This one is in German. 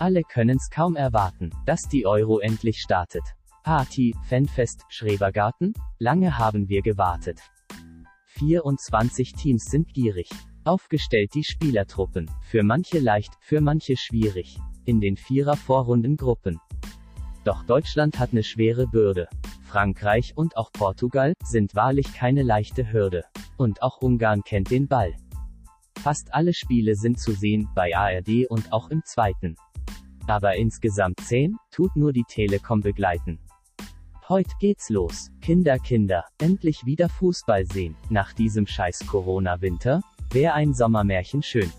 Alle können's kaum erwarten, dass die Euro endlich startet. Party, Fanfest, Schrebergarten? Lange haben wir gewartet. 24 Teams sind gierig. Aufgestellt die Spielertruppen. Für manche leicht, für manche schwierig. In den Vierer Vorrundengruppen. Doch Deutschland hat ne schwere Bürde. Frankreich und auch Portugal sind wahrlich keine leichte Hürde. Und auch Ungarn kennt den Ball. Fast alle Spiele sind zu sehen, bei ARD und auch im zweiten. Aber insgesamt 10, tut nur die Telekom begleiten. Heute geht's los. Kinder, Kinder, endlich wieder Fußball sehen. Nach diesem scheiß Corona-Winter? Wär ein Sommermärchen schön.